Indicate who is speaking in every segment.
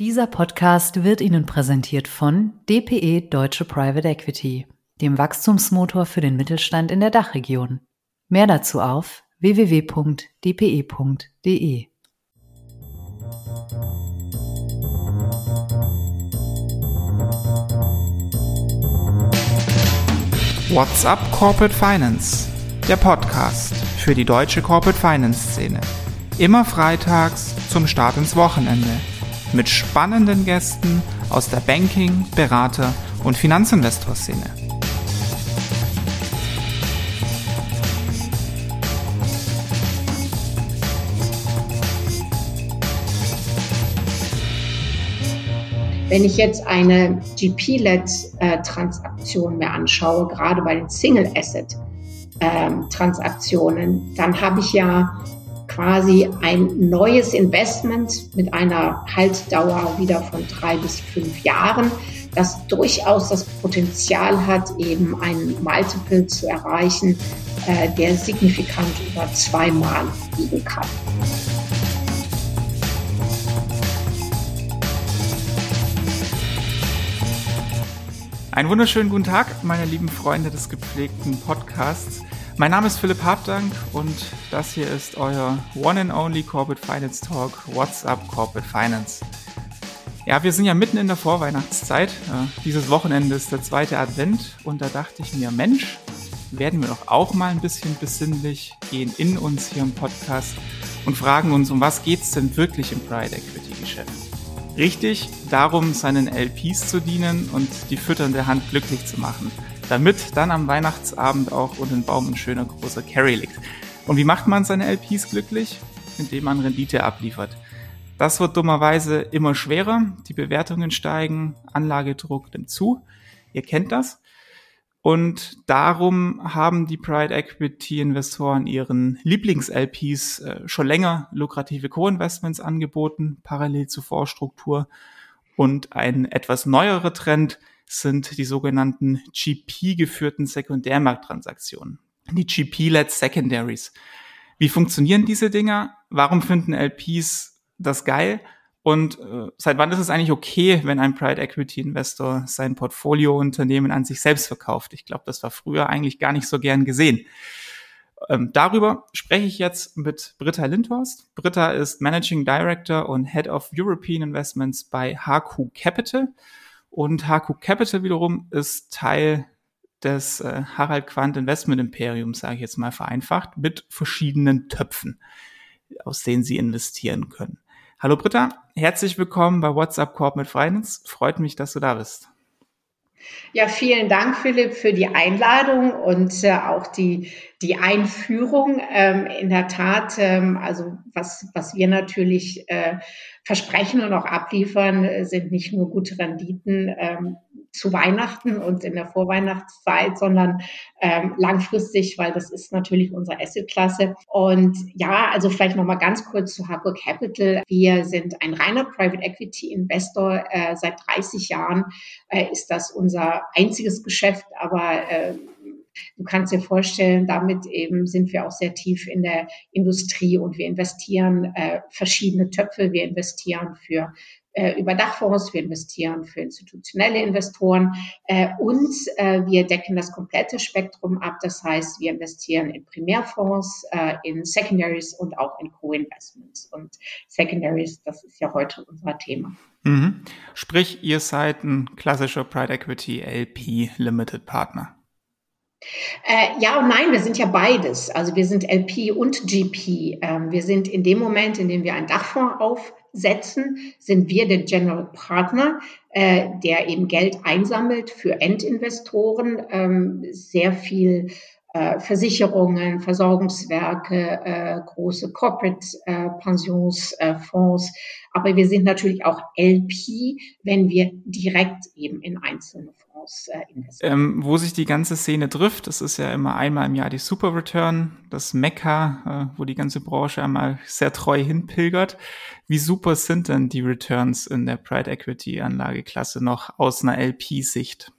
Speaker 1: Dieser Podcast wird Ihnen präsentiert von DPE Deutsche Private Equity, dem Wachstumsmotor für den Mittelstand in der Dachregion. Mehr dazu auf www.dpe.de.
Speaker 2: What's up Corporate Finance? Der Podcast für die deutsche Corporate Finance Szene. Immer freitags zum Start ins Wochenende mit spannenden Gästen aus der Banking-, Berater- und Finanzinvestor-Szene.
Speaker 3: Wenn ich jetzt eine GP-led-Transaktion mir anschaue, gerade bei den Single-Asset-Transaktionen, dann habe ich ja quasi ein neues Investment mit einer Haltdauer wieder von drei bis fünf Jahren, das durchaus das Potenzial hat, eben einen Multiple zu erreichen, äh, der signifikant über zweimal liegen kann.
Speaker 2: Einen wunderschönen guten Tag, meine lieben Freunde des gepflegten Podcasts. Mein Name ist Philipp Habdank und das hier ist euer One and Only Corporate Finance Talk What's Up Corporate Finance. Ja, wir sind ja mitten in der Vorweihnachtszeit. Äh, dieses Wochenende ist der zweite Advent und da dachte ich mir, Mensch, werden wir doch auch mal ein bisschen besinnlich, gehen in uns hier im Podcast und fragen uns, um was geht's denn wirklich im Private Equity Geschäft? Richtig, darum seinen LPs zu dienen und die fütternde Hand glücklich zu machen damit dann am Weihnachtsabend auch unter den Baum ein schöner großer Carry liegt. Und wie macht man seine LPs glücklich? Indem man Rendite abliefert. Das wird dummerweise immer schwerer. Die Bewertungen steigen, Anlagedruck nimmt zu. Ihr kennt das. Und darum haben die Pride Equity Investoren ihren Lieblings-LPs äh, schon länger lukrative Co-Investments angeboten, parallel zur Vorstruktur. Und ein etwas neuerer Trend sind die sogenannten GP-geführten Sekundärmarkttransaktionen. Die GP-led Secondaries. Wie funktionieren diese Dinger? Warum finden LPs das geil? Und äh, seit wann ist es eigentlich okay, wenn ein Private Equity Investor sein Portfoliounternehmen an sich selbst verkauft? Ich glaube, das war früher eigentlich gar nicht so gern gesehen. Ähm, darüber spreche ich jetzt mit Britta Lindhorst. Britta ist Managing Director und Head of European Investments bei HQ Capital. Und HQ Capital wiederum ist Teil des äh, Harald Quandt Investment Imperiums, sage ich jetzt mal vereinfacht, mit verschiedenen Töpfen, aus denen Sie investieren können. Hallo Britta, herzlich willkommen bei WhatsApp Corporate Finance. Freut mich, dass du da bist.
Speaker 3: Ja, vielen Dank, Philipp, für die Einladung und äh, auch die, die Einführung. Ähm, in der Tat, ähm, also was, was wir natürlich äh, versprechen und auch abliefern, äh, sind nicht nur gute Renditen ähm, zu Weihnachten und in der Vorweihnachtszeit, sondern ähm, langfristig, weil das ist natürlich unsere Assetklasse. Und ja, also vielleicht noch mal ganz kurz zu Harcourt Capital. Wir sind ein reiner Private Equity Investor. Äh, seit 30 Jahren äh, ist das unser einziges Geschäft, aber äh, Du kannst dir vorstellen, damit eben sind wir auch sehr tief in der Industrie und wir investieren äh, verschiedene Töpfe. Wir investieren für äh, über Dachfonds, wir investieren für institutionelle Investoren äh, und äh, wir decken das komplette Spektrum ab. Das heißt, wir investieren in Primärfonds, äh, in Secondaries und auch in Co-Investments. Und Secondaries, das ist ja heute unser Thema.
Speaker 2: Mhm. Sprich, ihr seid ein klassischer Private Equity LP Limited Partner.
Speaker 3: Äh, ja und nein, wir sind ja beides. Also wir sind LP und GP. Ähm, wir sind in dem Moment, in dem wir einen Dachfonds aufsetzen, sind wir der General Partner, äh, der eben Geld einsammelt für Endinvestoren, ähm, sehr viel äh, Versicherungen, Versorgungswerke, äh, große Corporate äh, Pensionsfonds. Aber wir sind natürlich auch LP, wenn wir direkt eben in einzelne Fonds investieren.
Speaker 2: Ähm, wo sich die ganze Szene trifft, das ist ja immer einmal im Jahr die Super Return, das Mekka, wo die ganze Branche einmal sehr treu hinpilgert. Wie super sind denn die Returns in der Pride Equity Anlageklasse noch aus einer LP-Sicht?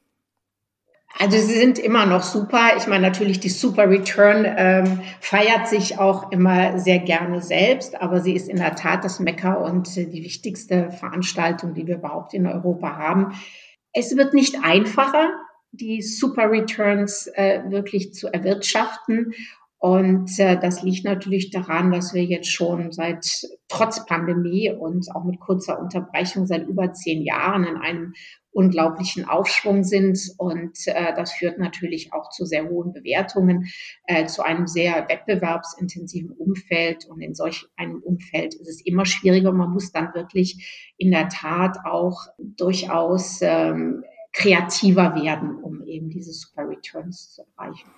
Speaker 3: Also sie sind immer noch super. Ich meine natürlich, die Super Return ähm, feiert sich auch immer sehr gerne selbst, aber sie ist in der Tat das Mecker und äh, die wichtigste Veranstaltung, die wir überhaupt in Europa haben. Es wird nicht einfacher, die Super Returns äh, wirklich zu erwirtschaften. Und äh, das liegt natürlich daran, dass wir jetzt schon seit trotz Pandemie und auch mit kurzer Unterbrechung seit über zehn Jahren in einem unglaublichen Aufschwung sind. Und äh, das führt natürlich auch zu sehr hohen Bewertungen, äh, zu einem sehr wettbewerbsintensiven Umfeld. Und in solch einem Umfeld ist es immer schwieriger. Man muss dann wirklich in der Tat auch durchaus ähm, kreativer werden, um eben diese Super Returns zu erreichen.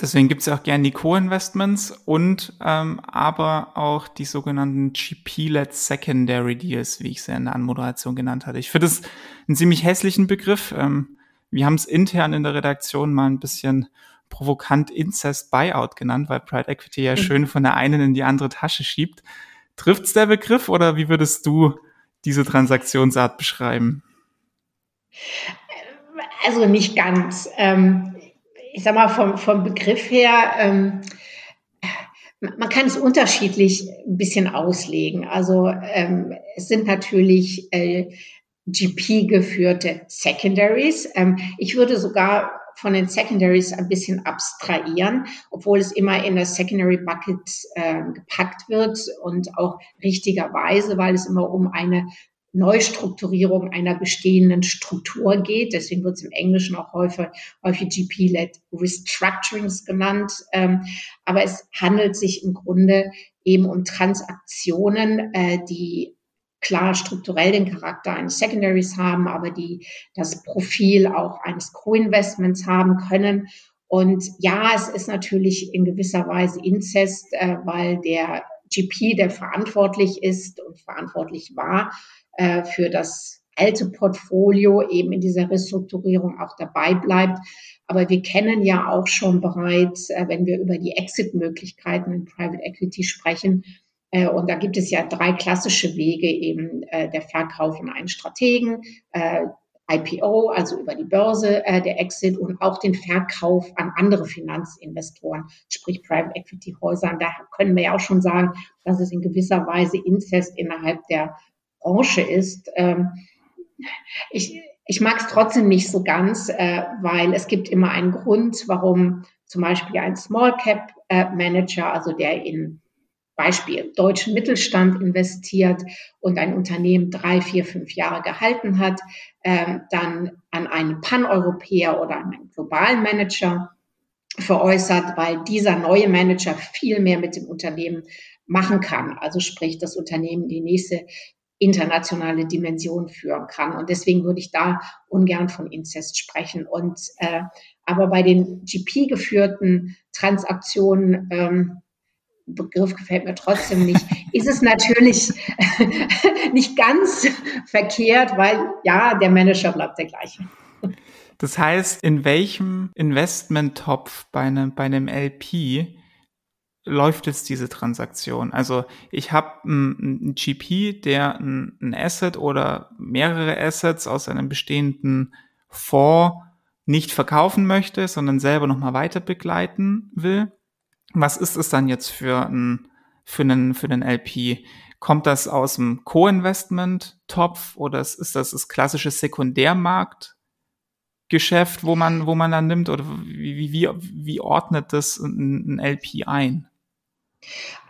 Speaker 2: Deswegen gibt es ja auch gerne die Co-Investments und ähm, aber auch die sogenannten GP-led Secondary Deals, wie ich sie in der Anmoderation genannt hatte. Ich finde es einen ziemlich hässlichen Begriff. Ähm, wir haben es intern in der Redaktion mal ein bisschen provokant Incest Buyout genannt, weil Pride Equity ja mhm. schön von der einen in die andere Tasche schiebt. Trifft's der Begriff oder wie würdest du diese Transaktionsart beschreiben?
Speaker 3: Also nicht ganz. Ähm, ich sag mal, vom, vom Begriff her, ähm, man kann es unterschiedlich ein bisschen auslegen. Also ähm, es sind natürlich äh, GP-geführte Secondaries. Ähm, ich würde sogar von den Secondaries ein bisschen abstrahieren, obwohl es immer in das Secondary Bucket äh, gepackt wird und auch richtigerweise, weil es immer um eine Neustrukturierung einer bestehenden Struktur geht. Deswegen wird es im Englischen auch häufig, häufig GP-led Restructurings genannt. Ähm, aber es handelt sich im Grunde eben um Transaktionen, äh, die klar strukturell den Charakter eines Secondaries haben, aber die das Profil auch eines Co-Investments haben können. Und ja, es ist natürlich in gewisser Weise Inzest, äh, weil der GP, der verantwortlich ist und verantwortlich war, äh, für das alte Portfolio eben in dieser Restrukturierung auch dabei bleibt. Aber wir kennen ja auch schon bereits, äh, wenn wir über die Exit-Möglichkeiten in Private Equity sprechen, und da gibt es ja drei klassische Wege, eben äh, der Verkauf von einen Strategen, äh, IPO, also über die Börse, äh, der Exit und auch den Verkauf an andere Finanzinvestoren, sprich Private Equity Häusern. Da können wir ja auch schon sagen, dass es in gewisser Weise Inzest innerhalb der Branche ist. Ähm, ich, ich mag es trotzdem nicht so ganz, äh, weil es gibt immer einen Grund, warum zum Beispiel ein Small Cap äh, Manager, also der in Beispiel deutschen Mittelstand investiert und ein Unternehmen drei, vier, fünf Jahre gehalten hat, äh, dann an einen Pan-Europäer oder an einen globalen Manager veräußert, weil dieser neue Manager viel mehr mit dem Unternehmen machen kann. Also sprich, das Unternehmen die nächste internationale Dimension führen kann. Und deswegen würde ich da ungern von Inzest sprechen. Und äh, aber bei den GP-geführten Transaktionen, ähm, Begriff gefällt mir trotzdem nicht, ist es natürlich nicht ganz verkehrt, weil ja, der Manager bleibt der gleiche.
Speaker 2: Das heißt, in welchem Investmenttopf bei einem, bei einem LP läuft jetzt diese Transaktion? Also ich habe einen GP, der ein, ein Asset oder mehrere Assets aus einem bestehenden Fonds nicht verkaufen möchte, sondern selber nochmal weiter begleiten will. Was ist es dann jetzt für ein für einen, für einen LP? Kommt das aus dem Co-Investment-Topf oder ist das das klassische Sekundärmarktgeschäft, wo man, wo man dann nimmt? Oder wie, wie, wie ordnet das ein, ein LP ein?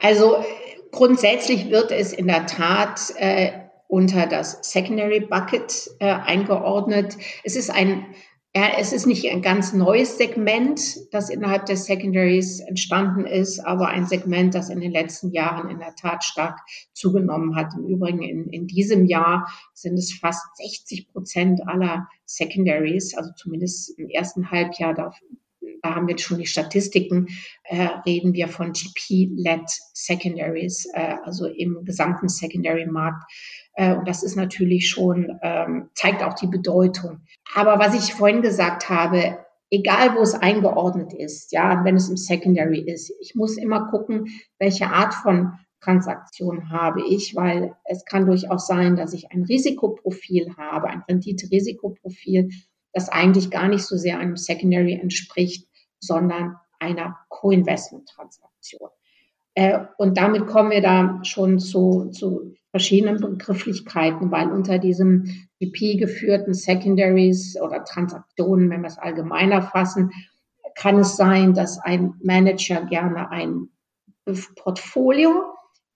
Speaker 3: Also grundsätzlich wird es in der Tat äh, unter das Secondary Bucket äh, eingeordnet. Es ist ein es ist nicht ein ganz neues Segment, das innerhalb des Secondaries entstanden ist, aber ein Segment, das in den letzten Jahren in der Tat stark zugenommen hat. Im Übrigen in, in diesem Jahr sind es fast 60 Prozent aller Secondaries, also zumindest im ersten Halbjahr, da da haben wir jetzt schon die Statistiken, äh, reden wir von GP-led Secondaries, äh, also im gesamten Secondary-Markt. Äh, und das ist natürlich schon, ähm, zeigt auch die Bedeutung. Aber was ich vorhin gesagt habe, egal wo es eingeordnet ist, ja, wenn es im Secondary ist, ich muss immer gucken, welche Art von Transaktion habe ich, weil es kann durchaus sein, dass ich ein Risikoprofil habe, ein Rendite-Risikoprofil das eigentlich gar nicht so sehr einem Secondary entspricht, sondern einer Co-Investment-Transaktion. Äh, und damit kommen wir da schon zu, zu verschiedenen Begrifflichkeiten, weil unter diesem GP-geführten Secondaries oder Transaktionen, wenn wir es allgemeiner fassen, kann es sein, dass ein Manager gerne ein Portfolio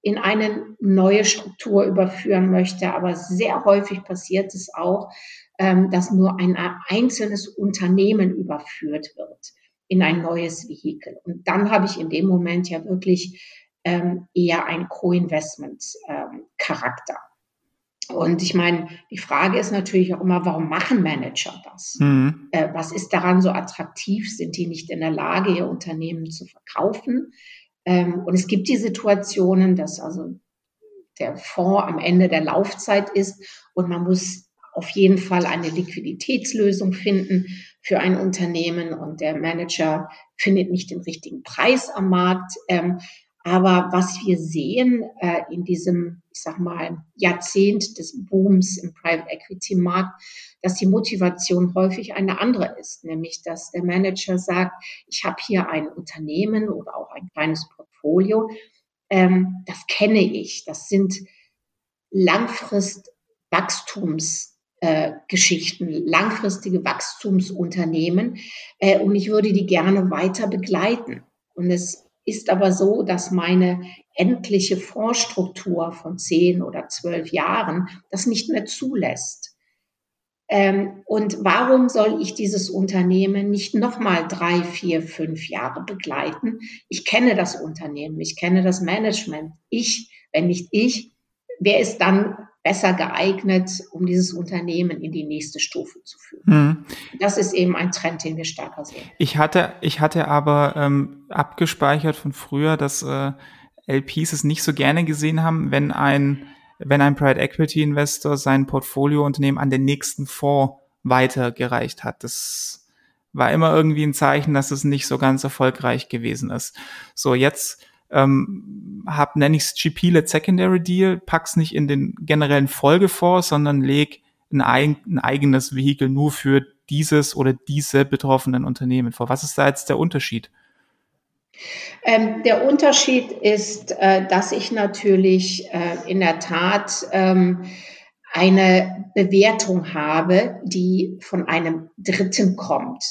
Speaker 3: in eine neue Struktur überführen möchte. Aber sehr häufig passiert es auch, ähm, dass nur ein einzelnes Unternehmen überführt wird in ein neues Vehikel. Und dann habe ich in dem Moment ja wirklich ähm, eher einen Co-Investment-Charakter. Ähm, und ich meine, die Frage ist natürlich auch immer, warum machen Manager das? Mhm. Äh, was ist daran so attraktiv? Sind die nicht in der Lage, ihr Unternehmen zu verkaufen? Ähm, und es gibt die Situationen, dass also der Fonds am Ende der Laufzeit ist und man muss auf jeden Fall eine Liquiditätslösung finden für ein Unternehmen und der Manager findet nicht den richtigen Preis am Markt. Ähm, aber was wir sehen äh, in diesem, ich sag mal, Jahrzehnt des Booms im Private Equity Markt, dass die Motivation häufig eine andere ist, nämlich dass der Manager sagt, ich habe hier ein Unternehmen oder auch ein kleines Portfolio, ähm, das kenne ich, das sind langfrist Wachstumsgeschichten, äh, langfristige Wachstumsunternehmen äh, und ich würde die gerne weiter begleiten. Und es ist aber so, dass meine endliche Fondsstruktur von zehn oder zwölf Jahren das nicht mehr zulässt. Ähm, und warum soll ich dieses Unternehmen nicht nochmal drei, vier, fünf Jahre begleiten? Ich kenne das Unternehmen, ich kenne das Management. Ich, wenn nicht ich, wer ist dann besser geeignet, um dieses Unternehmen in die nächste Stufe zu führen. Mhm. Das ist eben ein Trend, den wir stärker sehen.
Speaker 2: Ich hatte, ich hatte aber ähm, abgespeichert von früher, dass äh, LPs es nicht so gerne gesehen haben, wenn ein wenn ein Private Equity Investor sein Portfoliounternehmen an den nächsten Fonds weitergereicht hat. Das war immer irgendwie ein Zeichen, dass es nicht so ganz erfolgreich gewesen ist. So, jetzt ähm, hab, nenne ich es GP-led Secondary Deal, pack's nicht in den generellen Folgefonds, sondern leg ein, ein eigenes Vehikel nur für dieses oder diese betroffenen Unternehmen vor. Was ist da jetzt der Unterschied?
Speaker 3: Ähm, der Unterschied ist, äh, dass ich natürlich äh, in der Tat ähm, eine Bewertung habe, die von einem Dritten kommt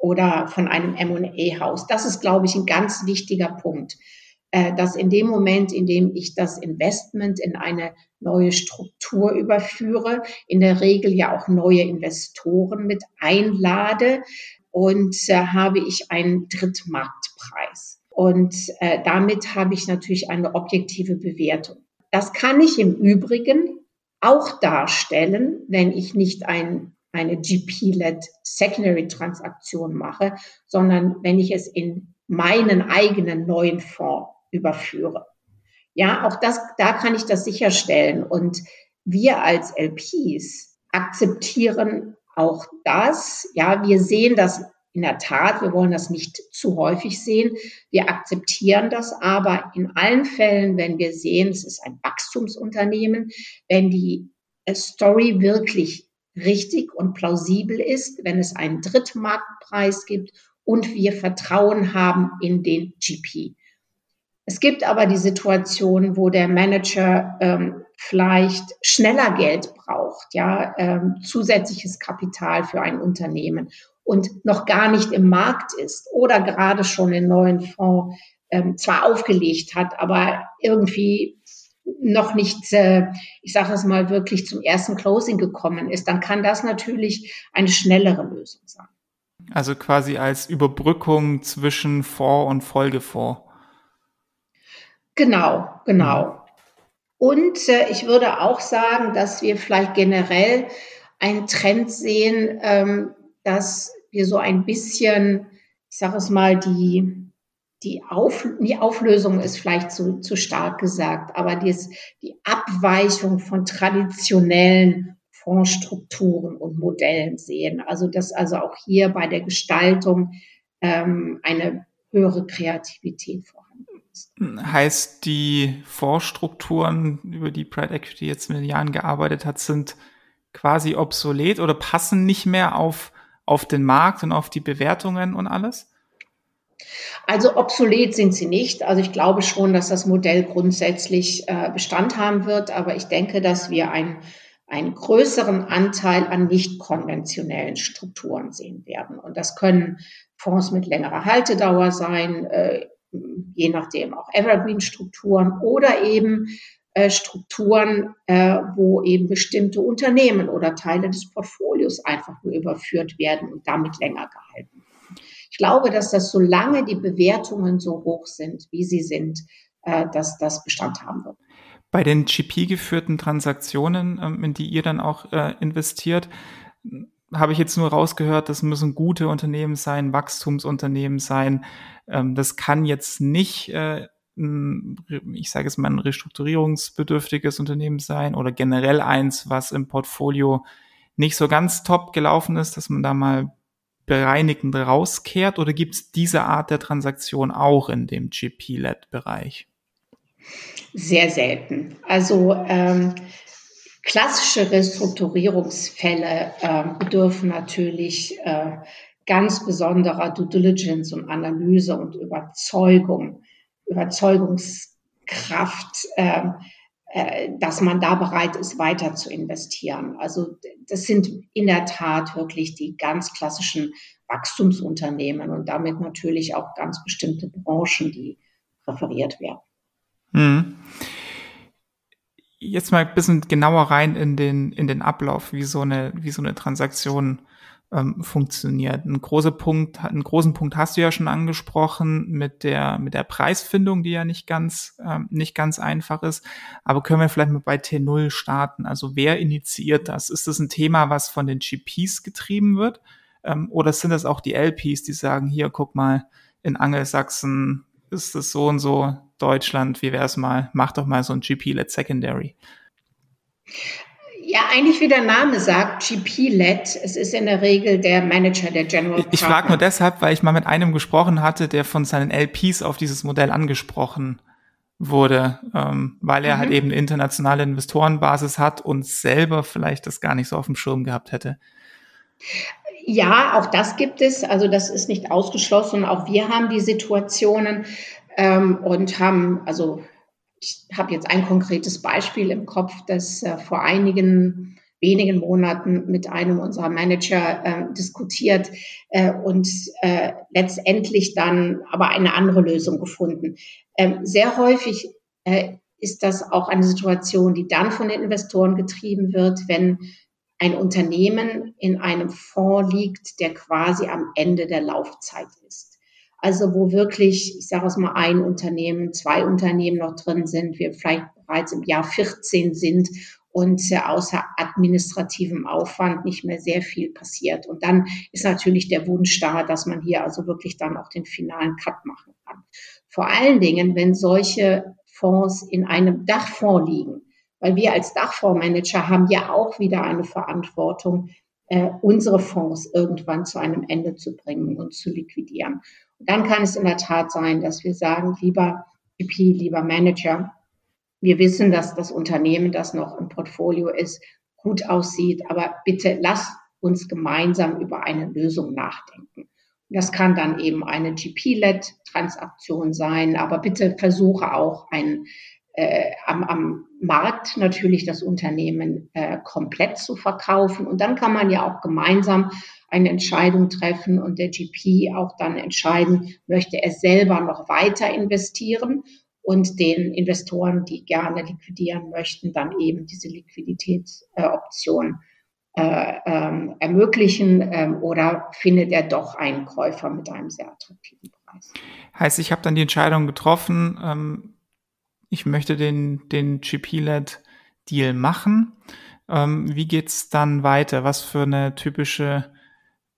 Speaker 3: oder von einem M&A-Haus. Das ist, glaube ich, ein ganz wichtiger Punkt. Äh, dass in dem Moment, in dem ich das Investment in eine neue Struktur überführe, in der Regel ja auch neue Investoren mit einlade und äh, habe ich einen Drittmarktpreis. Und äh, damit habe ich natürlich eine objektive Bewertung. Das kann ich im Übrigen auch darstellen, wenn ich nicht ein, eine GP-led Secondary Transaktion mache, sondern wenn ich es in meinen eigenen neuen Fonds überführe. Ja, auch das, da kann ich das sicherstellen. Und wir als LPs akzeptieren auch das. Ja, wir sehen das in der Tat. Wir wollen das nicht zu häufig sehen. Wir akzeptieren das aber in allen Fällen, wenn wir sehen, es ist ein Wachstumsunternehmen, wenn die Story wirklich richtig und plausibel ist, wenn es einen Drittmarktpreis gibt und wir Vertrauen haben in den GP. Es gibt aber die Situation, wo der Manager ähm, vielleicht schneller Geld braucht, ja, ähm, zusätzliches Kapital für ein Unternehmen und noch gar nicht im Markt ist oder gerade schon den neuen Fonds ähm, zwar aufgelegt hat, aber irgendwie noch nicht, äh, ich sage es mal, wirklich zum ersten Closing gekommen ist, dann kann das natürlich eine schnellere Lösung sein.
Speaker 2: Also quasi als Überbrückung zwischen Fonds und Folgefonds.
Speaker 3: Genau, genau. Mhm. Und äh, ich würde auch sagen, dass wir vielleicht generell einen Trend sehen, ähm, dass wir so ein bisschen, ich sage es mal, die, die, Auf, die Auflösung ist vielleicht zu, zu stark gesagt, aber dies, die Abweichung von traditionellen Fondsstrukturen und Modellen sehen. Also dass also auch hier bei der Gestaltung ähm, eine höhere Kreativität vorhanden
Speaker 2: Heißt, die Vorstrukturen, über die Pride Equity jetzt mit Jahren gearbeitet hat, sind quasi obsolet oder passen nicht mehr auf auf den Markt und auf die Bewertungen und alles?
Speaker 3: Also obsolet sind sie nicht. Also ich glaube schon, dass das Modell grundsätzlich äh, Bestand haben wird, aber ich denke, dass wir ein einen größeren Anteil an nicht konventionellen Strukturen sehen werden. Und das können Fonds mit längerer Haltedauer sein, äh, je nachdem auch Evergreen-Strukturen oder eben äh, Strukturen, äh, wo eben bestimmte Unternehmen oder Teile des Portfolios einfach nur überführt werden und damit länger gehalten. Ich glaube, dass das, solange die Bewertungen so hoch sind, wie sie sind, äh, dass das Bestand haben wird.
Speaker 2: Bei den GP-geführten Transaktionen, ähm, in die ihr dann auch investiert, habe ich jetzt nur rausgehört, das müssen gute Unternehmen sein, Wachstumsunternehmen sein. Ähm, das kann jetzt nicht, äh, ich sage es mal, ein restrukturierungsbedürftiges Unternehmen sein oder generell eins, was im Portfolio nicht so ganz top gelaufen ist, dass man da mal bereinigend rauskehrt? Oder gibt es diese Art der Transaktion auch in dem GP-Led-Bereich?
Speaker 3: Sehr selten. Also ähm, klassische Restrukturierungsfälle äh, bedürfen natürlich äh, ganz besonderer Due Diligence und Analyse und Überzeugung, Überzeugungskraft, äh, äh, dass man da bereit ist, weiter zu investieren. Also das sind in der Tat wirklich die ganz klassischen Wachstumsunternehmen und damit natürlich auch ganz bestimmte Branchen, die präferiert werden.
Speaker 2: Hm. Jetzt mal ein bisschen genauer rein in den, in den Ablauf, wie so eine, wie so eine Transaktion ähm, funktioniert. Ein großer Punkt, einen großen Punkt hast du ja schon angesprochen mit der, mit der Preisfindung, die ja nicht ganz, ähm, nicht ganz einfach ist. Aber können wir vielleicht mal bei T0 starten? Also wer initiiert das? Ist das ein Thema, was von den GPs getrieben wird? Ähm, oder sind das auch die LPs, die sagen, hier, guck mal, in Angelsachsen ist es so und so, Deutschland, wie wäre es mal, mach doch mal so ein GP-led Secondary.
Speaker 3: Ja, eigentlich wie der Name sagt, GP-led. Es ist in der Regel der Manager, der General
Speaker 2: Partner. Ich frage nur deshalb, weil ich mal mit einem gesprochen hatte, der von seinen LPs auf dieses Modell angesprochen wurde, ähm, weil er halt mhm. halt eben eine internationale Investorenbasis hat und selber vielleicht das gar nicht so auf dem Schirm gehabt hätte.
Speaker 3: Ja, auch das gibt es. Also das ist nicht ausgeschlossen. Auch wir haben die Situationen ähm, und haben, also ich habe jetzt ein konkretes Beispiel im Kopf, das äh, vor einigen wenigen Monaten mit einem unserer Manager äh, diskutiert äh, und äh, letztendlich dann aber eine andere Lösung gefunden. Ähm, sehr häufig äh, ist das auch eine Situation, die dann von den Investoren getrieben wird, wenn ein Unternehmen in einem Fonds liegt, der quasi am Ende der Laufzeit ist. Also wo wirklich, ich sage es mal, ein Unternehmen, zwei Unternehmen noch drin sind, wir vielleicht bereits im Jahr 14 sind und außer administrativem Aufwand nicht mehr sehr viel passiert. Und dann ist natürlich der Wunsch da, dass man hier also wirklich dann auch den finalen Cut machen kann. Vor allen Dingen, wenn solche Fonds in einem Dachfonds liegen, weil wir als Dachfondsmanager haben ja auch wieder eine Verantwortung, äh, unsere Fonds irgendwann zu einem Ende zu bringen und zu liquidieren. Dann kann es in der Tat sein, dass wir sagen, lieber GP, lieber Manager, wir wissen, dass das Unternehmen, das noch im Portfolio ist, gut aussieht, aber bitte lasst uns gemeinsam über eine Lösung nachdenken. Das kann dann eben eine GP-led-Transaktion sein, aber bitte versuche auch einen äh, am, am Markt natürlich das Unternehmen äh, komplett zu verkaufen. Und dann kann man ja auch gemeinsam eine Entscheidung treffen und der GP auch dann entscheiden, möchte er selber noch weiter investieren und den Investoren, die gerne liquidieren möchten, dann eben diese Liquiditätsoption äh, ähm, ermöglichen ähm, oder findet er doch einen Käufer mit einem sehr attraktiven Preis.
Speaker 2: Heißt, ich habe dann die Entscheidung getroffen, ähm ich möchte den, den GP-Led-Deal machen. Ähm, wie geht's dann weiter? Was für eine typische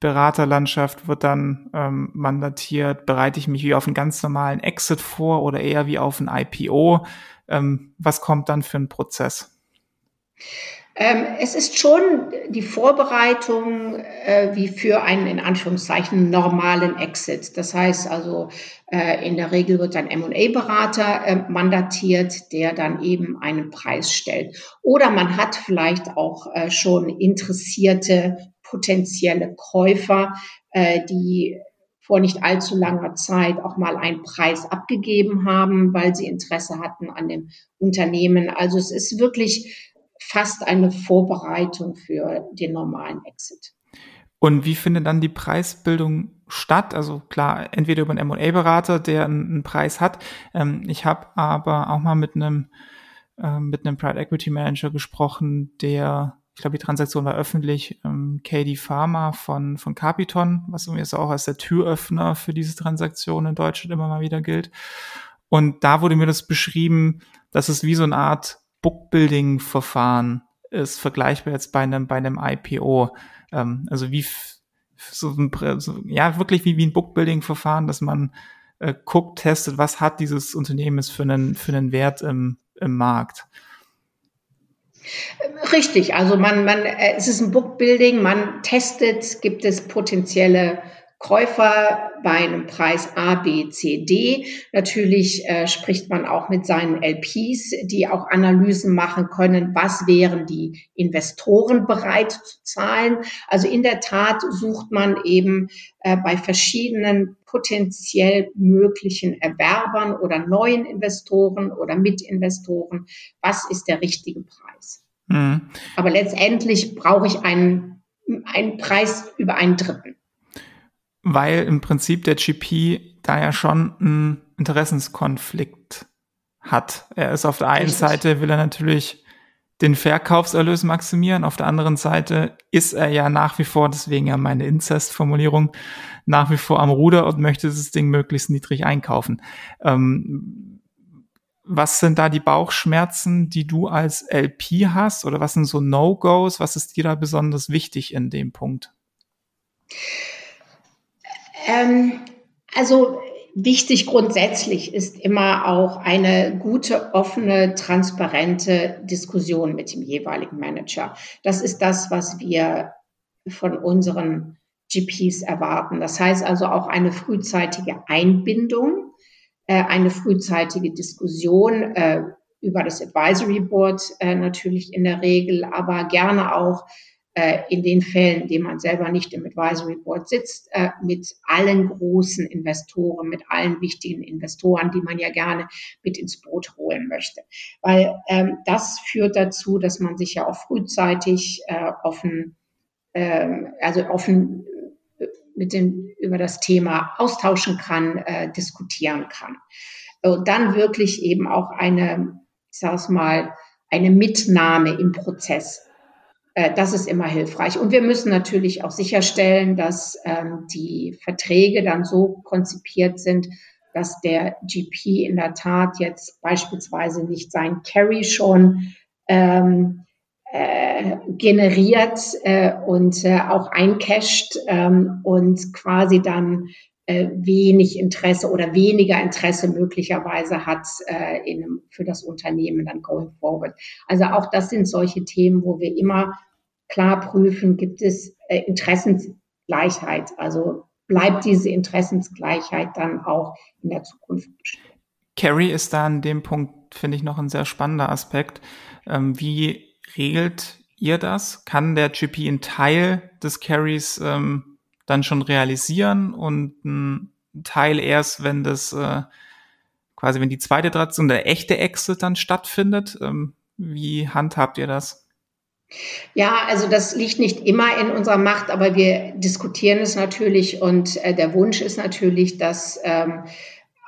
Speaker 2: Beraterlandschaft wird dann ähm, mandatiert? Bereite ich mich wie auf einen ganz normalen Exit vor oder eher wie auf ein IPO? Ähm, was kommt dann für ein Prozess?
Speaker 3: Ähm, es ist schon die Vorbereitung äh, wie für einen in Anführungszeichen normalen Exit. Das heißt also, äh, in der Regel wird ein M&A-Berater äh, mandatiert, der dann eben einen Preis stellt. Oder man hat vielleicht auch äh, schon interessierte potenzielle Käufer, äh, die vor nicht allzu langer Zeit auch mal einen Preis abgegeben haben, weil sie Interesse hatten an dem Unternehmen. Also es ist wirklich fast eine Vorbereitung für den normalen Exit.
Speaker 2: Und wie findet dann die Preisbildung statt? Also klar, entweder über einen M&A-Berater, der einen, Preis hat. Ähm, ich habe aber auch mal mit einem äh, mit einem Private Equity Manager gesprochen, der ich glaube, die Transaktion war öffentlich, ähm, KD Pharma von, von Capiton, was so auch als der Türöffner für diese Transaktion in Deutschland immer mal wieder gilt. Und da wurde mir das beschrieben, dass es wie so eine Art Bookbuilding-Verfahren ist, vergleichbar jetzt bei einem, bei einem IPO. Ähm, also wie so ein, so, ja, wirklich wie, wie ein Bookbuilding-Verfahren, dass man äh, guckt, testet, was hat dieses Unternehmen für einen, für einen Wert im, im Markt.
Speaker 3: Richtig, also man, man, äh, es ist ein Bookbuilding, man testet, gibt es potenzielle Käufer bei einem Preis A, B, C, D. Natürlich äh, spricht man auch mit seinen LPs, die auch Analysen machen können, was wären die Investoren bereit zu zahlen. Also in der Tat sucht man eben äh, bei verschiedenen potenziell möglichen Erwerbern oder neuen Investoren oder Mitinvestoren, was ist der richtige Preis. Mhm. Aber letztendlich brauche ich einen, einen Preis über einen Dritten
Speaker 2: weil im Prinzip der GP da ja schon einen Interessenskonflikt hat. Er ist auf der einen Richtig. Seite will er natürlich den Verkaufserlös maximieren, auf der anderen Seite ist er ja nach wie vor, deswegen ja meine Inzest-Formulierung, nach wie vor am Ruder und möchte das Ding möglichst niedrig einkaufen. Ähm, was sind da die Bauchschmerzen, die du als LP hast oder was sind so No-Gos? Was ist dir da besonders wichtig in dem Punkt?
Speaker 3: Ähm, also wichtig grundsätzlich ist immer auch eine gute, offene, transparente Diskussion mit dem jeweiligen Manager. Das ist das, was wir von unseren GPs erwarten. Das heißt also auch eine frühzeitige Einbindung, äh, eine frühzeitige Diskussion äh, über das Advisory Board äh, natürlich in der Regel, aber gerne auch in den Fällen, in denen man selber nicht im Advisory Board sitzt, äh, mit allen großen Investoren, mit allen wichtigen Investoren, die man ja gerne mit ins Boot holen möchte. Weil ähm, das führt dazu, dass man sich ja auch frühzeitig äh, offen, ähm, also offen mit dem, über das Thema austauschen kann, äh, diskutieren kann. Und dann wirklich eben auch eine, ich sage es mal, eine Mitnahme im Prozess äh, das ist immer hilfreich. Und wir müssen natürlich auch sicherstellen, dass ähm, die Verträge dann so konzipiert sind, dass der GP in der Tat jetzt beispielsweise nicht sein Carry schon ähm, äh, generiert äh, und äh, auch eincasht ähm, und quasi dann äh, wenig Interesse oder weniger Interesse möglicherweise hat äh, in, für das Unternehmen dann going forward. Also auch das sind solche Themen, wo wir immer klar prüfen, gibt es äh, Interessensgleichheit. Also bleibt diese Interessensgleichheit dann auch in der Zukunft bestehen.
Speaker 2: Carry ist da an dem Punkt, finde ich, noch ein sehr spannender Aspekt. Ähm, wie regelt ihr das? Kann der GP einen Teil des Carries ähm, dann schon realisieren und ein Teil erst, wenn das äh, quasi, wenn die zweite Transition, der echte Exit dann stattfindet? Ähm, wie handhabt ihr das?
Speaker 3: Ja, also das liegt nicht immer in unserer Macht, aber wir diskutieren es natürlich und äh, der Wunsch ist natürlich, dass ähm,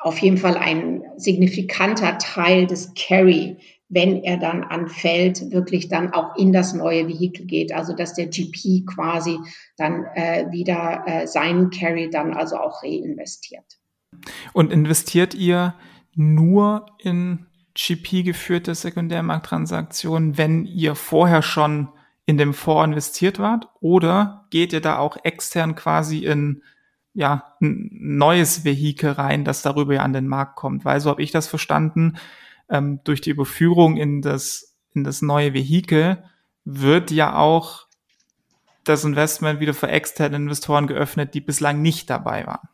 Speaker 3: auf jeden Fall ein signifikanter Teil des Carry, wenn er dann anfällt, wirklich dann auch in das neue Vehikel geht. Also dass der GP quasi dann äh, wieder äh, seinen Carry dann also auch reinvestiert.
Speaker 2: Und investiert ihr nur in GP-geführte Sekundärmarkttransaktionen, wenn ihr vorher schon in dem Fonds investiert wart? Oder geht ihr da auch extern quasi in ja, ein neues Vehikel rein, das darüber ja an den Markt kommt? Weil so habe ich das verstanden, ähm, durch die Überführung in das, in das neue Vehikel wird ja auch das Investment wieder für externe Investoren geöffnet, die bislang nicht dabei waren.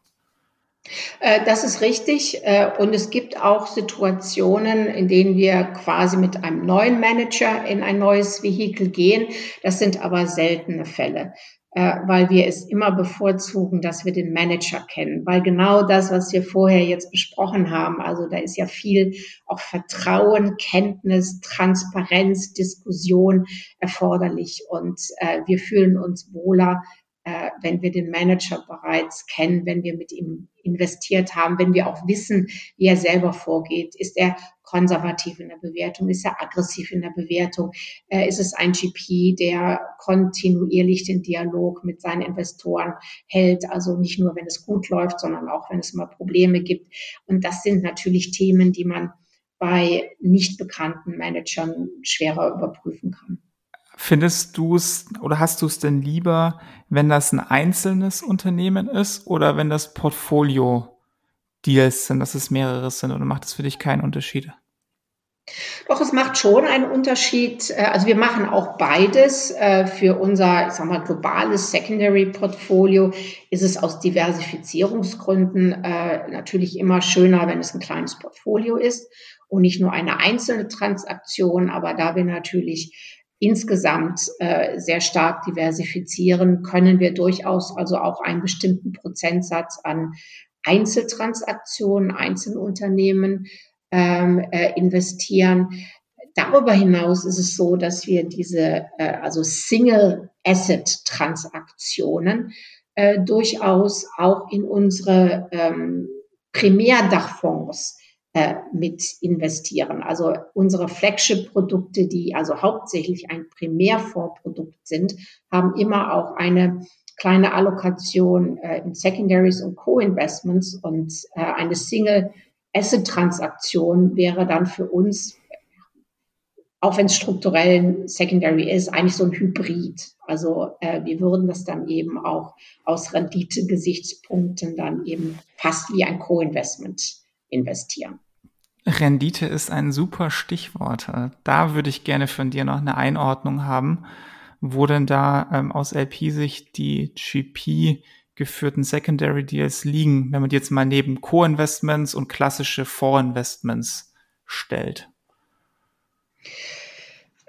Speaker 3: Äh, das ist richtig. Äh, und es gibt auch Situationen, in denen wir quasi mit einem neuen Manager in ein neues Vehikel gehen. Das sind aber seltene Fälle. äh, weil wir es immer bevorzugen, dass wir den Manager kennen, weil genau das, was wir vorher jetzt besprochen haben, also da ist ja viel auch Vertrauen, Kenntnis, Transparenz, Diskussion erforderlich und wir fühlen uns wohler, äh, wenn wir den Manager bereits kennen, wenn wir mit ihm investiert haben, wenn wir auch wissen, wie er selber vorgeht. Ist er konservativ in der Bewertung? Ist er aggressiv in der Bewertung? Äh, ist es ein GP, der kontinuierlich den Dialog mit seinen Investoren hält? Also nicht nur, wenn es gut läuft, sondern auch, wenn es mal Probleme gibt. Und das sind natürlich Themen, die man bei nicht bekannten Managern schwerer überprüfen kann.
Speaker 2: Findest du es oder hast du es denn lieber, wenn das ein einzelnes Unternehmen ist oder wenn das Portfolio Deals sind, dass es mehrere sind oder macht es für dich keinen Unterschied?
Speaker 3: Doch, es macht schon einen Unterschied. Äh, also wir machen auch beides. Äh, für unser, ich sag mal, globales Secondary-Portfolio ist es aus Diversifizierungsgründen äh, natürlich immer schöner, wenn es ein kleines Portfolio ist und nicht nur eine einzelne Transaktion. Aber da wir natürlich insgesamt äh, sehr stark diversifizieren, können wir durchaus also auch einen bestimmten Prozentsatz an Einzeltransaktionen, Einzelunternehmen ähm, äh, investieren. Darüber hinaus ist es so, dass wir diese äh, also Single Asset Transaktionen äh, durchaus auch in unsere ähm, Primärdachfonds mit investieren. Also unsere Flagship-Produkte, die also hauptsächlich ein Primärfondsprodukt sind, haben immer auch eine kleine Allokation äh, in Secondaries und Co-Investments und äh, eine Single Asset-Transaktion wäre dann für uns, auch wenn es strukturell ein Secondary ist, eigentlich so ein Hybrid. Also äh, wir würden das dann eben auch aus Rendite-Gesichtspunkten dann eben fast wie ein Co-Investment investieren.
Speaker 2: Rendite ist ein super Stichwort. Da würde ich gerne von dir noch eine Einordnung haben, wo denn da ähm, aus LP-Sicht die GP geführten Secondary Deals liegen, wenn man die jetzt mal neben Co-Investments und klassische Vorinvestments stellt?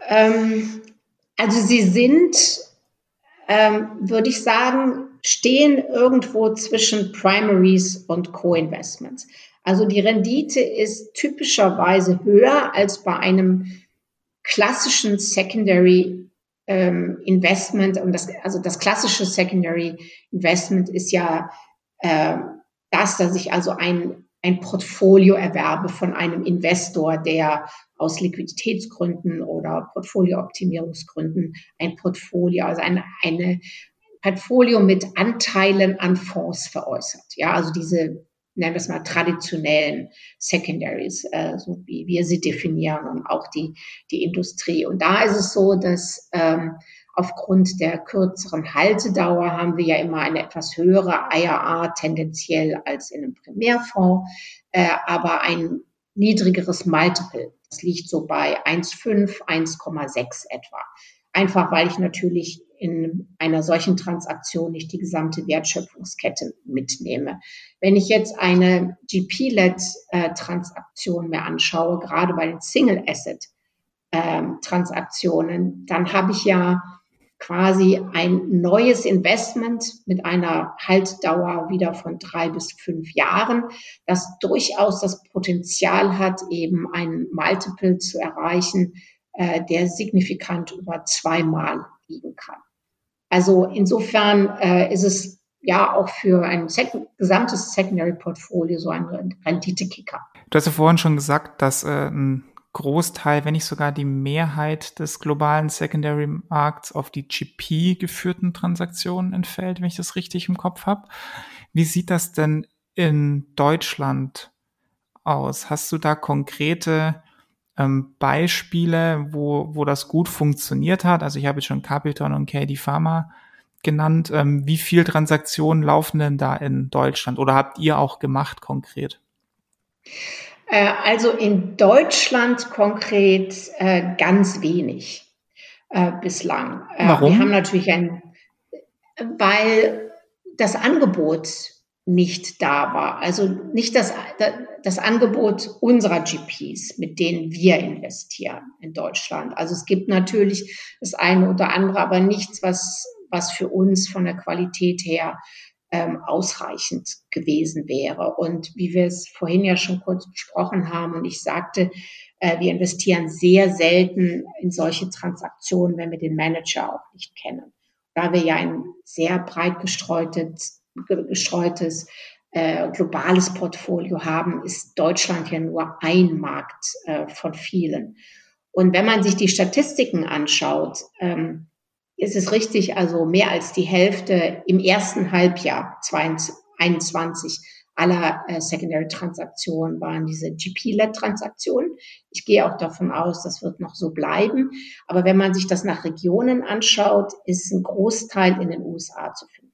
Speaker 3: Ähm, also sie sind, ähm, würde ich sagen, stehen irgendwo zwischen Primaries und Co-Investments. Also die Rendite ist typischerweise höher als bei einem klassischen Secondary ähm, Investment. Und das, also das klassische Secondary Investment ist ja äh, das, dass ich also ein, ein Portfolio erwerbe von einem Investor, der aus Liquiditätsgründen oder Portfoliooptimierungsgründen ein Portfolio, also eine, eine Portfolio mit Anteilen an Fonds veräußert. Ja, also diese nennen wir es mal, traditionellen Secondaries, äh, so wie wir sie definieren und auch die, die Industrie. Und da ist es so, dass ähm, aufgrund der kürzeren Haltedauer haben wir ja immer eine etwas höhere IRA tendenziell als in einem Primärfonds, äh, aber ein niedrigeres Multiple. Das liegt so bei 1,5, 1,6 etwa. Einfach weil ich natürlich in einer solchen Transaktion nicht die gesamte Wertschöpfungskette mitnehme. Wenn ich jetzt eine GP-Led-Transaktion mir anschaue, gerade bei den Single-Asset-Transaktionen, dann habe ich ja quasi ein neues Investment mit einer Haltdauer wieder von drei bis fünf Jahren, das durchaus das Potenzial hat, eben ein Multiple zu erreichen, äh, der signifikant über zweimal liegen kann. Also insofern äh, ist es ja auch für ein Sek gesamtes Secondary-Portfolio so ein Rendite-Kicker.
Speaker 2: Du hast ja vorhin schon gesagt, dass äh, ein Großteil, wenn nicht sogar die Mehrheit des globalen Secondary-Markts auf die GP geführten Transaktionen entfällt, wenn ich das richtig im Kopf habe. Wie sieht das denn in Deutschland aus? Hast du da konkrete ähm, Beispiele, wo, wo das gut funktioniert hat. Also ich habe jetzt schon Capital und KD Pharma genannt. Ähm, wie viel Transaktionen laufen denn da in Deutschland oder habt ihr auch gemacht konkret?
Speaker 3: Äh, also in Deutschland konkret äh, ganz wenig äh, bislang.
Speaker 2: Äh, Warum?
Speaker 3: Wir haben natürlich ein, weil das Angebot nicht da war. Also nicht das, das Angebot unserer GPs, mit denen wir investieren in Deutschland. Also es gibt natürlich das eine oder andere, aber nichts, was, was für uns von der Qualität her ähm, ausreichend gewesen wäre. Und wie wir es vorhin ja schon kurz besprochen haben und ich sagte, äh, wir investieren sehr selten in solche Transaktionen, wenn wir den Manager auch nicht kennen. Da wir ja ein sehr breit gestreutes, gestreutes äh, globales Portfolio haben, ist Deutschland ja nur ein Markt äh, von vielen. Und wenn man sich die Statistiken anschaut, ähm, ist es richtig, also mehr als die Hälfte im ersten Halbjahr 2021 aller äh, Secondary-Transaktionen waren diese GP-Led-Transaktionen. Ich gehe auch davon aus, das wird noch so bleiben. Aber wenn man sich das nach Regionen anschaut, ist ein Großteil in den USA zu finden.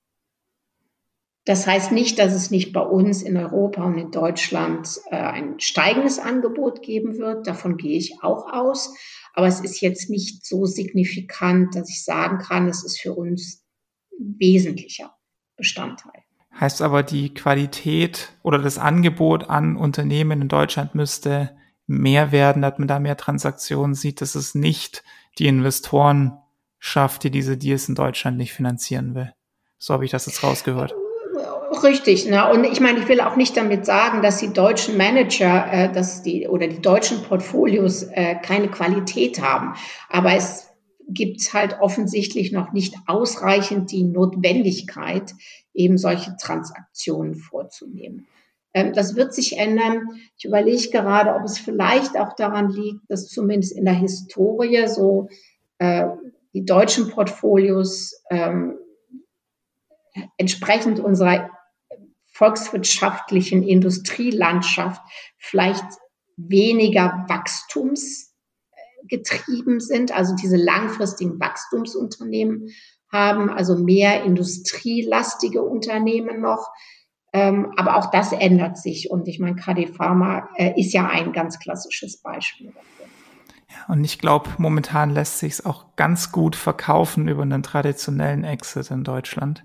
Speaker 3: Das heißt nicht, dass es nicht bei uns in Europa und in Deutschland äh, ein steigendes Angebot geben wird. Davon gehe ich auch aus. Aber es ist jetzt nicht so signifikant, dass ich sagen kann, es ist für uns wesentlicher Bestandteil.
Speaker 2: Heißt aber, die Qualität oder das Angebot an Unternehmen in Deutschland müsste mehr werden, dass man da mehr Transaktionen sieht, dass es nicht die Investoren schafft, die diese Deals in Deutschland nicht finanzieren will. So habe ich das jetzt rausgehört.
Speaker 3: Richtig, ne? und ich meine, ich will auch nicht damit sagen, dass die deutschen Manager, äh, dass die oder die deutschen Portfolios äh, keine Qualität haben, aber es gibt halt offensichtlich noch nicht ausreichend die Notwendigkeit, eben solche Transaktionen vorzunehmen. Ähm, das wird sich ändern. Ich überlege gerade, ob es vielleicht auch daran liegt, dass zumindest in der Historie so äh, die deutschen Portfolios ähm, entsprechend unserer volkswirtschaftlichen Industrielandschaft vielleicht weniger wachstumsgetrieben sind, also diese langfristigen Wachstumsunternehmen haben, also mehr industrielastige Unternehmen noch. Ähm, aber auch das ändert sich. Und ich meine, KD Pharma äh, ist ja ein ganz klassisches Beispiel dafür.
Speaker 2: Ja, und ich glaube, momentan lässt sich es auch ganz gut verkaufen über einen traditionellen Exit in Deutschland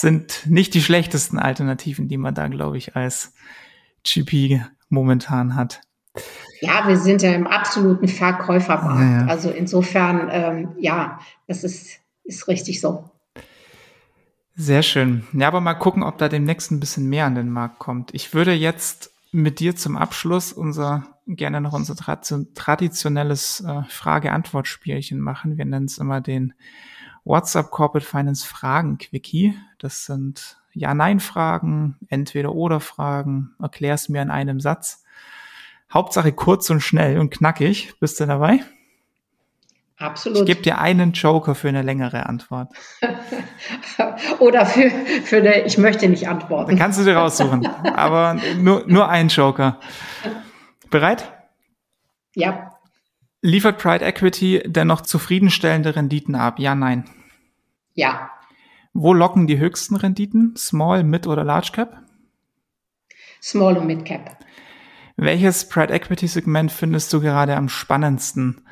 Speaker 2: sind nicht die schlechtesten Alternativen, die man da, glaube ich, als GP momentan hat.
Speaker 3: Ja, wir sind ja im absoluten Verkäufermarkt. Ja, ja. Also insofern, ähm, ja, das ist, ist richtig so.
Speaker 2: Sehr schön. Ja, aber mal gucken, ob da demnächst ein bisschen mehr an den Markt kommt. Ich würde jetzt mit dir zum Abschluss unser gerne noch unser traditionelles äh, Frage-Antwort-Spielchen machen. Wir nennen es immer den WhatsApp Corporate Finance Fragen Quickie. Das sind Ja-Nein-Fragen, Entweder-Oder-Fragen. Erklär's mir in einem Satz. Hauptsache kurz und schnell und knackig. Bist du dabei?
Speaker 3: Absolut.
Speaker 2: Ich gebe dir einen Joker für eine längere Antwort.
Speaker 3: Oder für, für eine, ich möchte nicht antworten.
Speaker 2: Dann kannst du dir raussuchen. Aber nur, nur ein Joker. Bereit?
Speaker 3: Ja.
Speaker 2: Liefert Pride Equity dennoch zufriedenstellende Renditen ab? Ja, nein.
Speaker 3: Ja.
Speaker 2: Wo locken die höchsten Renditen? Small, Mid oder Large Cap?
Speaker 3: Small und Mid Cap.
Speaker 2: Welches Pride Equity Segment findest du gerade am spannendsten?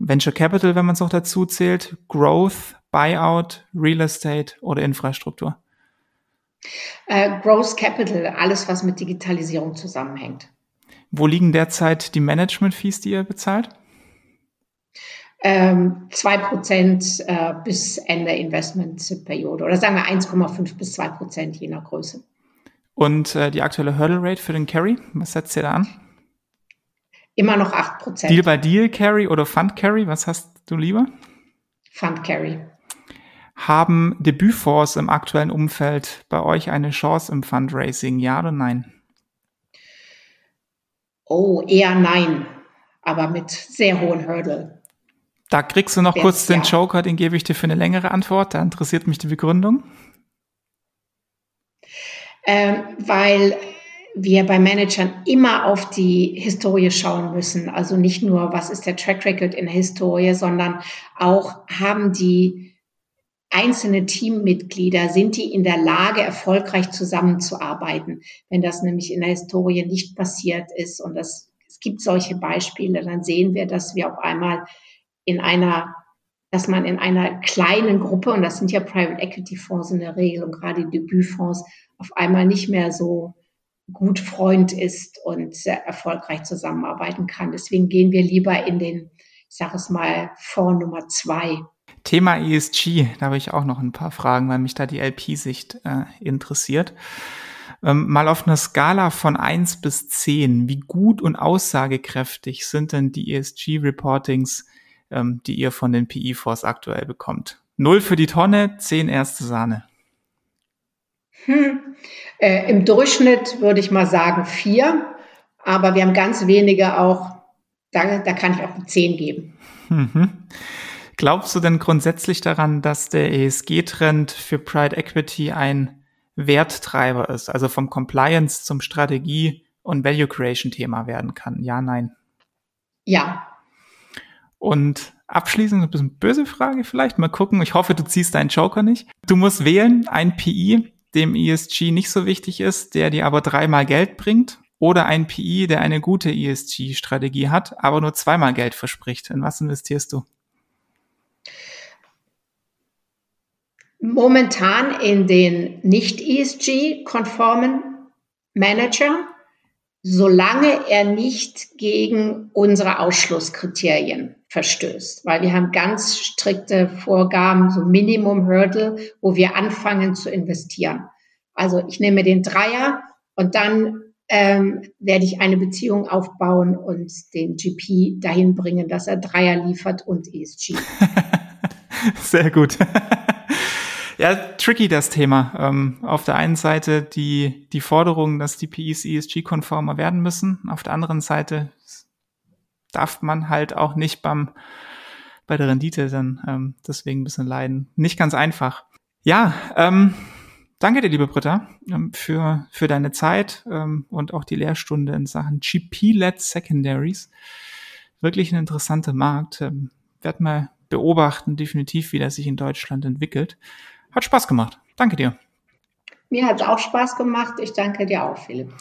Speaker 2: Venture Capital, wenn man es noch dazu zählt, Growth, Buyout, Real Estate oder Infrastruktur?
Speaker 3: Äh, Growth Capital, alles was mit Digitalisierung zusammenhängt.
Speaker 2: Wo liegen derzeit die Management Fees, die ihr bezahlt?
Speaker 3: Ähm, 2% äh, bis Ende Investmentperiode oder sagen wir 1,5 bis 2 Prozent je nach Größe.
Speaker 2: Und äh, die aktuelle Hurdle Rate für den Carry, was setzt ihr da an?
Speaker 3: Immer noch 8 Prozent.
Speaker 2: Deal by Deal Carry oder Fund Carry, was hast du lieber?
Speaker 3: Fund Carry.
Speaker 2: Haben Debütfonds im aktuellen Umfeld bei euch eine Chance im Fundraising, ja oder nein?
Speaker 3: Oh, eher nein, aber mit sehr hohen Hurdle.
Speaker 2: Da kriegst du noch kurz den Joker, den gebe ich dir für eine längere Antwort. Da interessiert mich die Begründung.
Speaker 3: Ähm, weil wir bei Managern immer auf die Historie schauen müssen. Also nicht nur, was ist der Track Record in der Historie, sondern auch haben die einzelne Teammitglieder, sind die in der Lage, erfolgreich zusammenzuarbeiten. Wenn das nämlich in der Historie nicht passiert ist und das, es gibt solche Beispiele, dann sehen wir, dass wir auf einmal in einer, dass man in einer kleinen Gruppe, und das sind ja Private Equity Fonds in der Regel und gerade die Debütfonds, auf einmal nicht mehr so gut Freund ist und sehr erfolgreich zusammenarbeiten kann. Deswegen gehen wir lieber in den, ich sage es mal, Fonds Nummer zwei.
Speaker 2: Thema ESG, da habe ich auch noch ein paar Fragen, weil mich da die LP-Sicht äh, interessiert. Ähm, mal auf einer Skala von eins bis zehn, wie gut und aussagekräftig sind denn die ESG-Reportings, ähm, die ihr von den PE-Fonds aktuell bekommt? Null für die Tonne, zehn erste Sahne.
Speaker 3: Hm. Äh, Im Durchschnitt würde ich mal sagen vier, aber wir haben ganz wenige auch, da, da kann ich auch eine zehn geben. Mhm.
Speaker 2: Glaubst du denn grundsätzlich daran, dass der ESG-Trend für Pride Equity ein Werttreiber ist, also vom Compliance zum Strategie- und Value Creation-Thema werden kann? Ja, nein.
Speaker 3: Ja.
Speaker 2: Und abschließend ein bisschen böse Frage vielleicht. Mal gucken. Ich hoffe, du ziehst deinen Joker nicht. Du musst wählen, ein PI, dem ESG nicht so wichtig ist, der dir aber dreimal Geld bringt, oder ein PI, der eine gute ESG-Strategie hat, aber nur zweimal Geld verspricht. In was investierst du?
Speaker 3: Momentan in den nicht ESG-konformen Manager, solange er nicht gegen unsere Ausschlusskriterien verstößt, weil wir haben ganz strikte Vorgaben, so Minimum Hurdle, wo wir anfangen zu investieren. Also ich nehme den Dreier und dann ähm, werde ich eine Beziehung aufbauen und den GP dahin bringen, dass er Dreier liefert und ESG.
Speaker 2: Sehr gut. Ja, tricky das Thema. Ähm, auf der einen Seite die, die Forderung, dass die PEs ESG-konformer werden müssen. Auf der anderen Seite darf man halt auch nicht beim, bei der Rendite dann ähm, deswegen ein bisschen leiden. Nicht ganz einfach. Ja, ähm, danke dir, liebe Britta, ähm, für, für deine Zeit ähm, und auch die Lehrstunde in Sachen GP-led Secondaries. Wirklich ein interessanter Markt. Ähm, werd mal beobachten, definitiv, wie das sich in Deutschland entwickelt. Hat Spaß gemacht. Danke dir.
Speaker 3: Mir hat es auch Spaß gemacht. Ich danke dir auch, Philipp.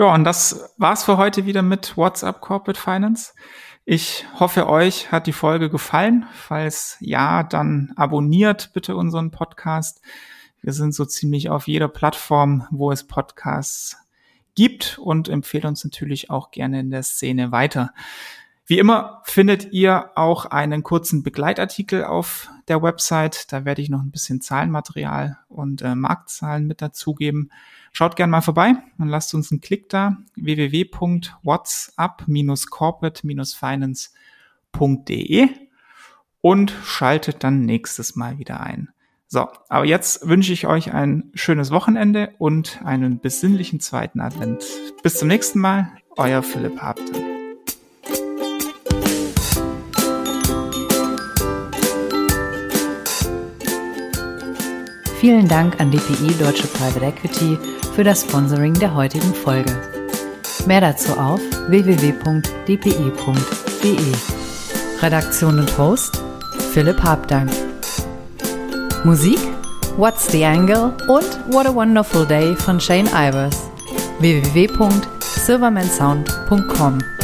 Speaker 2: Ja, und das war's für heute wieder mit WhatsApp Corporate Finance. Ich hoffe, euch hat die Folge gefallen. Falls ja, dann abonniert bitte unseren Podcast. Wir sind so ziemlich auf jeder Plattform, wo es Podcasts gibt und empfehle uns natürlich auch gerne in der Szene weiter. Wie immer findet ihr auch einen kurzen Begleitartikel auf der Website. Da werde ich noch ein bisschen Zahlenmaterial und äh, Marktzahlen mit dazugeben. Schaut gerne mal vorbei und lasst uns einen Klick da. www.whatsapp-corporate-finance.de und schaltet dann nächstes Mal wieder ein. So, aber jetzt wünsche ich euch ein schönes Wochenende und einen besinnlichen zweiten Advent. Bis zum nächsten Mal, euer Philipp Habten.
Speaker 1: Vielen Dank an DPI Deutsche Private Equity für das Sponsoring der heutigen Folge. Mehr dazu auf www.dpi.de. Redaktion und Host Philipp Habdank. Musik What's the Angle und What a Wonderful Day von Shane Ivers. www.silvermansound.com